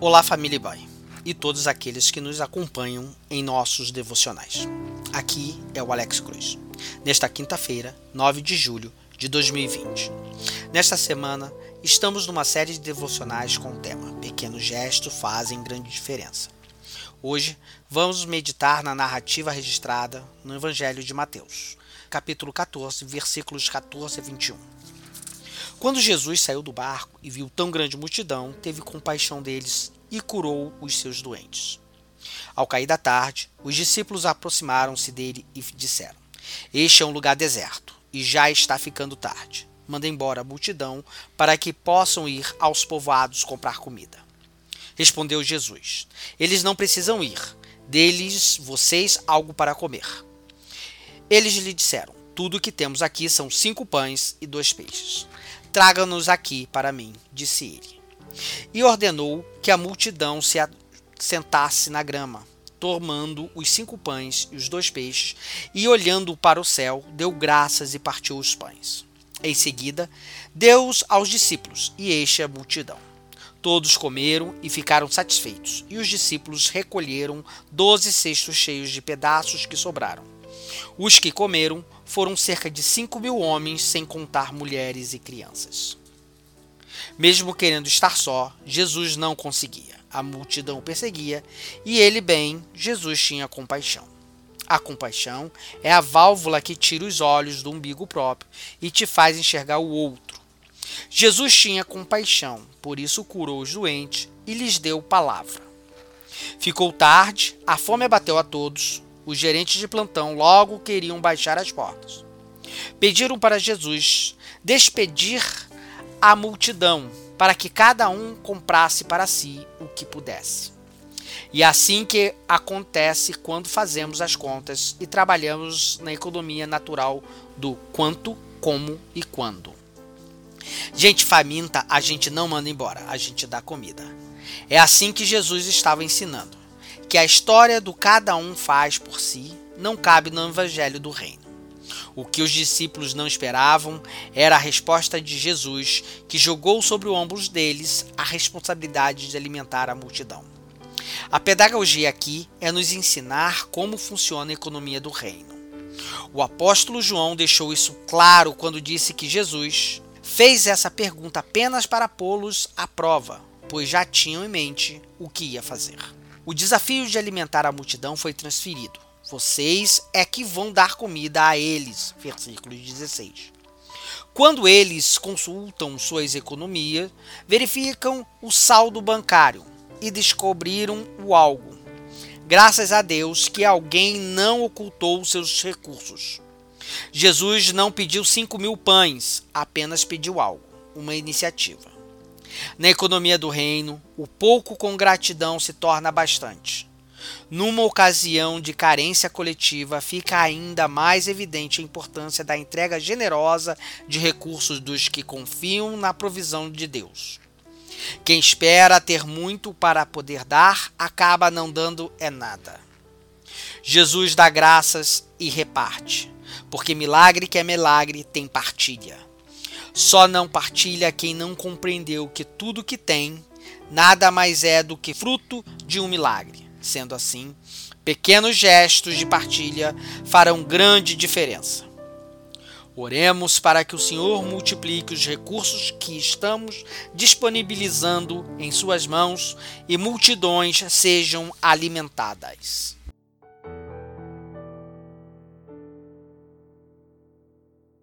Olá, família Boy e todos aqueles que nos acompanham em nossos devocionais. Aqui é o Alex Cruz. Nesta quinta-feira, 9 de julho de 2020. Nesta semana, estamos numa série de devocionais com o tema Pequenos gestos fazem grande diferença. Hoje, vamos meditar na narrativa registrada no Evangelho de Mateus, capítulo 14, versículos 14 a 21. Quando Jesus saiu do barco e viu tão grande multidão, teve compaixão deles e curou os seus doentes. Ao cair da tarde, os discípulos aproximaram-se dele e disseram: Este é um lugar deserto e já está ficando tarde. Manda embora a multidão para que possam ir aos povoados comprar comida. Respondeu Jesus: Eles não precisam ir. Deles vocês algo para comer. Eles lhe disseram: Tudo o que temos aqui são cinco pães e dois peixes. Traga-nos aqui para mim, disse ele. E ordenou que a multidão se sentasse na grama, tomando os cinco pães e os dois peixes, e olhando para o céu, deu graças e partiu os pães. Em seguida, deu-os aos discípulos, e este a multidão. Todos comeram e ficaram satisfeitos, e os discípulos recolheram doze cestos cheios de pedaços que sobraram. Os que comeram foram cerca de cinco mil homens, sem contar mulheres e crianças. Mesmo querendo estar só, Jesus não conseguia. A multidão o perseguia e ele, bem, Jesus tinha compaixão. A compaixão é a válvula que tira os olhos do umbigo próprio e te faz enxergar o outro. Jesus tinha compaixão, por isso curou os doentes e lhes deu palavra. Ficou tarde, a fome abateu a todos, os gerentes de plantão logo queriam baixar as portas. Pediram para Jesus despedir a multidão para que cada um comprasse para si o que pudesse. E é assim que acontece quando fazemos as contas e trabalhamos na economia natural do quanto, como e quando. Gente faminta, a gente não manda embora, a gente dá comida. É assim que Jesus estava ensinando que a história do cada um faz por si não cabe no evangelho do reino. O que os discípulos não esperavam era a resposta de Jesus, que jogou sobre os ombros deles a responsabilidade de alimentar a multidão. A pedagogia aqui é nos ensinar como funciona a economia do reino. O apóstolo João deixou isso claro quando disse que Jesus fez essa pergunta apenas para pô-los à prova, pois já tinham em mente o que ia fazer. O desafio de alimentar a multidão foi transferido. Vocês é que vão dar comida a eles. Versículo 16. Quando eles consultam suas economias, verificam o saldo bancário e descobriram o algo. Graças a Deus que alguém não ocultou seus recursos. Jesus não pediu cinco mil pães, apenas pediu algo, uma iniciativa. Na economia do reino, o pouco com gratidão se torna bastante. Numa ocasião de carência coletiva, fica ainda mais evidente a importância da entrega generosa de recursos dos que confiam na provisão de Deus. Quem espera ter muito para poder dar, acaba não dando é nada. Jesus dá graças e reparte, porque milagre que é milagre tem partilha. Só não partilha quem não compreendeu que tudo que tem nada mais é do que fruto de um milagre. Sendo assim, pequenos gestos de partilha farão grande diferença. Oremos para que o Senhor multiplique os recursos que estamos disponibilizando em Suas mãos e multidões sejam alimentadas.